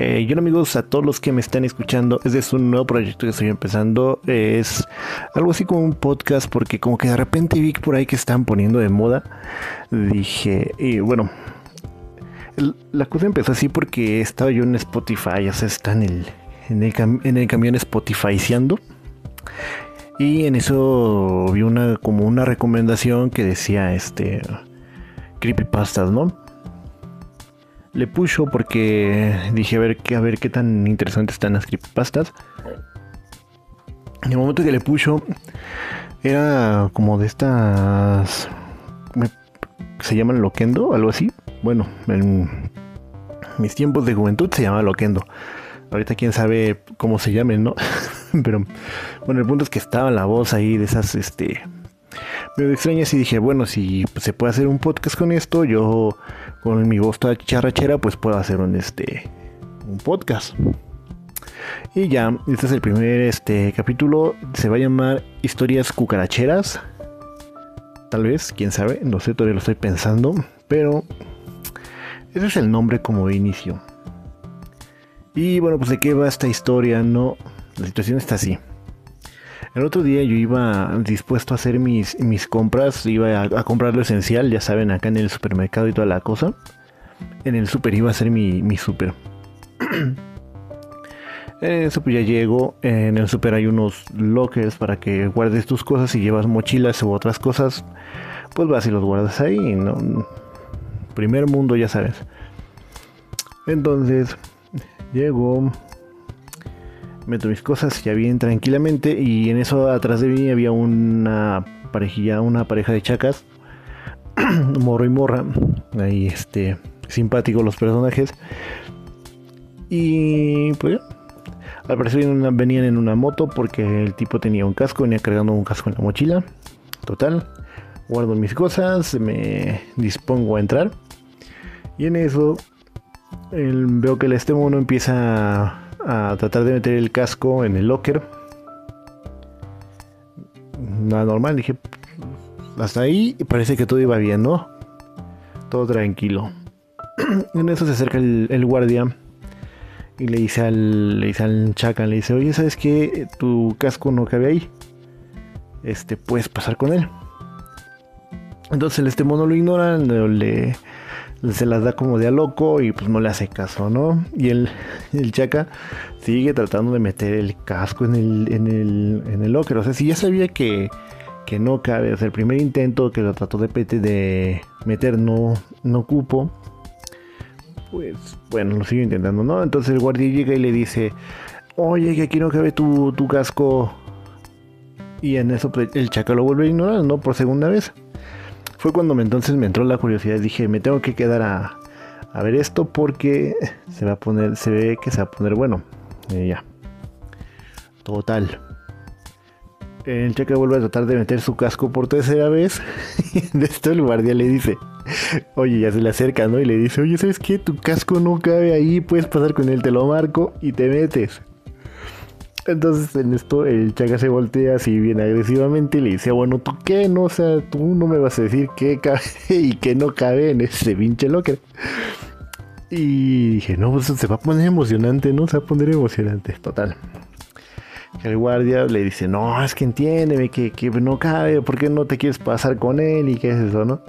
Eh, yo amigos, a todos los que me están escuchando, este es un nuevo proyecto que estoy empezando. es algo así como un podcast porque como que de repente vi por ahí que están poniendo de moda. Dije, y bueno, la cosa empezó así porque estaba yo en Spotify, o sea, está en el, en el, en el camión Spotifyceando. Y en eso vi una como una recomendación que decía este creepypastas, ¿no? Le puso porque dije a ver, qué, a ver qué tan interesantes están las creepypastas. En el momento que le puso era como de estas se llaman loquendo, algo así. Bueno, en mis tiempos de juventud se llamaba loquendo. Ahorita quién sabe cómo se llamen, ¿no? Pero bueno, el punto es que estaba la voz ahí de esas este medio extrañas y dije, bueno, si se puede hacer un podcast con esto, yo con mi voz charrachera, pues puedo hacer un este un podcast. Y ya, este es el primer este capítulo, se va a llamar Historias cucaracheras. Tal vez, quién sabe, no sé, todavía lo estoy pensando, pero ese es el nombre como inicio. Y bueno, pues de qué va esta historia, no, la situación está así. El otro día yo iba dispuesto a hacer mis, mis compras, iba a, comprar lo esencial, ya saben, acá en el supermercado y toda la cosa. En el super iba a hacer mi, mi super. en el super ya llego, en el super hay unos lockers para que guardes tus cosas si llevas mochilas u otras cosas, pues vas y los guardas ahí. Primer mundo, ya sabes. Entonces, llego, meto mis cosas ya bien tranquilamente y en eso atrás de mí había una parejilla, una pareja de chacas, morro y morra, ahí este, simpáticos los personajes. Y pues al parecer venían en una moto porque el tipo tenía un casco, venía cargando un casco en la mochila. Total, guardo mis cosas, me dispongo a entrar. Y en eso veo que el este mono empieza a tratar de meter el casco en el locker. Nada normal, dije, hasta ahí parece que todo iba bien, ¿no? Todo tranquilo. en eso se acerca el, guardia y le dice al, le dice al chacan, le dice, oye, ¿sabes qué? Tu casco no cabe ahí. Este, puedes pasar con él. Entonces el este mono lo ignora, le, se las da como de a loco y pues no le hace caso, ¿no? Y el, el chaca sigue tratando de meter el casco en el, en el, en el locker. O sea, si ya sabía que, que no cabe, o sea, el primer intento que lo trató de, de meter no, no cupo, pues bueno, lo sigue intentando, ¿no? Entonces el guardia llega y le dice, oye, que aquí no cabe tu, tu casco. Y en eso pues, el chaca lo vuelve a ignorar, ¿no? Por segunda vez fue cuando entonces me entró la curiosidad. Dije, me tengo que quedar a, ver esto porque se va a poner, se ve que se va a poner bueno. Eh, ya. Total. El cheque vuelve a tratar de meter su casco por tercera vez. de esto el guardia le dice, oye, ya se le acerca, ¿no? Y le dice, oye, ¿sabes qué? Tu casco no cabe ahí, puedes pasar con él, te lo marco y te metes. Entonces en esto el Chaga se voltea así bien agresivamente y le dice, bueno, ¿tú qué? No, o sea, tú no me vas a decir qué cabe y qué no cabe en ese pinche locker. Y dije, no, pues se va a poner emocionante, ¿no? Se va a poner emocionante, total. El guardia le dice, no, es que entiéndeme que, que no cabe, ¿por qué no te quieres pasar con él? ¿Y qué es eso, no?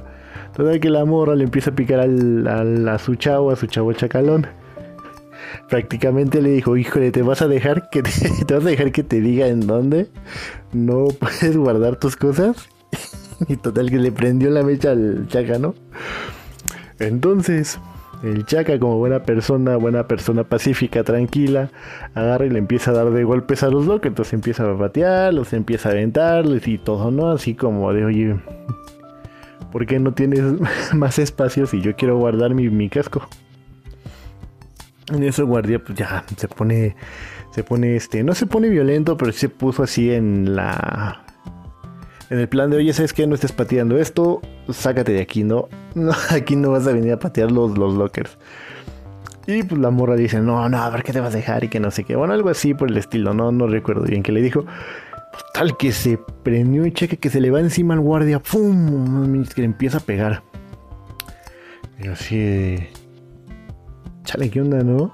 Total que la morra le empieza a picar al, a su chavo, a su chavo chacalón prácticamente le dijo, híjole, te vas a dejar que te, vas a dejar que te diga en dónde no puedes guardar tus cosas. y total que le prendió la mecha al chaca, ¿no? Entonces, el chaca como buena persona, buena persona pacífica, tranquila, agarra y le empieza a dar de golpes a los locos, entonces empieza a patear, los empieza a aventarles y todo, ¿no? Así como de, oye, ¿por qué no tienes más espacio si yo quiero guardar mi, mi casco? En eso guardia pues ya se pone, se pone este, no se pone violento, pero se puso así en la, en el plan de, oye, ¿sabes qué? No estés pateando esto, sácate de aquí, ¿no? no aquí no vas a venir a patear los, los lockers. Y pues la morra dice, no, no, a ver qué te vas a dejar y que no sé qué. Bueno, algo así por el estilo, no, no recuerdo bien qué le dijo. Pues, tal que se prendió y cheque que se le va encima al guardia, ¡pum! Que le empieza a pegar. Y así chale, ¿qué onda, no?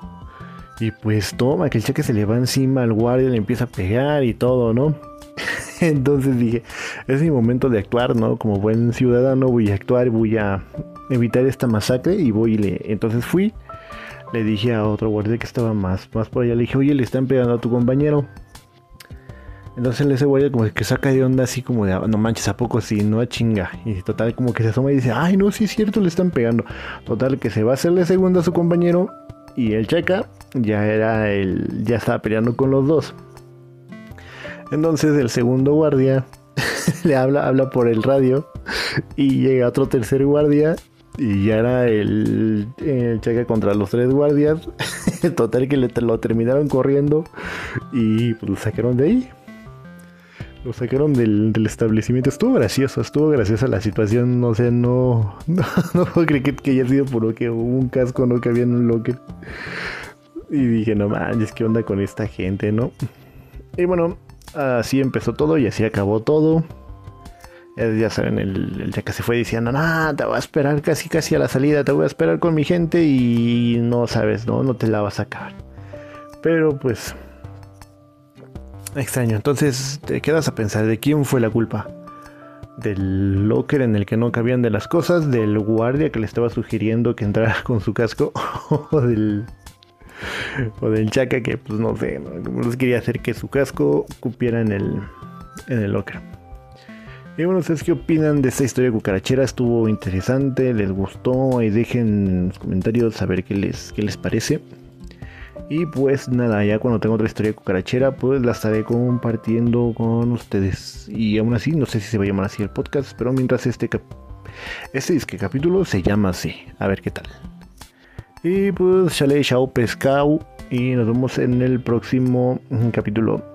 Y pues toma, que el cheque se le va encima al guardia, le empieza a pegar y todo, ¿no? Entonces dije, es mi momento de actuar, ¿no? Como buen ciudadano voy a actuar, voy a evitar esta masacre y voy y le... Entonces fui, le dije a otro guardia que estaba más, más por allá, le dije, oye, le están pegando a tu compañero. Entonces ese guardia como que saca de onda así como de, ah, no manches, ¿a poco sí? No a chinga. Y total como que se asoma y dice, ay, no, sí es cierto, le están pegando. Total que se va a hacerle segunda a su compañero y el checa ya era el, ya estaba peleando con los dos. Entonces el segundo guardia le habla, habla por el radio y llega otro tercer guardia y ya era el, el checa contra los tres guardias. Total que lo terminaron corriendo y pues lo sacaron de ahí. Lo sacaron del, establecimiento. Estuvo gracioso, estuvo graciosa la situación. No sé, no, no, no puedo creer que, haya sido por lo que hubo un casco, ¿no? Que había en un locker. Y dije, no manches, ¿qué onda con esta gente, no? Y bueno, así empezó todo y así acabó todo. Ya saben, el, el que se fue diciendo, no, te voy a esperar casi casi a la salida, te voy a esperar con mi gente y no sabes, no, no te la vas a acabar. Pero pues Extraño. Entonces te quedas a pensar de quién fue la culpa. Del locker en el que no cabían de las cosas, del guardia que le estaba sugiriendo que entrara con su casco, o del o del chaca que pues no sé, no, quería hacer que su casco cupiera en el en el locker. Y bueno, ¿ustedes qué opinan de esta historia cucarachera? Estuvo interesante, les gustó y dejen en los comentarios saber qué les, qué les parece. Y pues nada, ya cuando tengo otra historia cucarachera, pues la estaré compartiendo con ustedes. Y aún así, no sé si se va a llamar así el podcast, pero mientras este, este disque capítulo se llama así. A ver qué tal. Y pues chale, chao pescado. Y nos vemos en el próximo capítulo.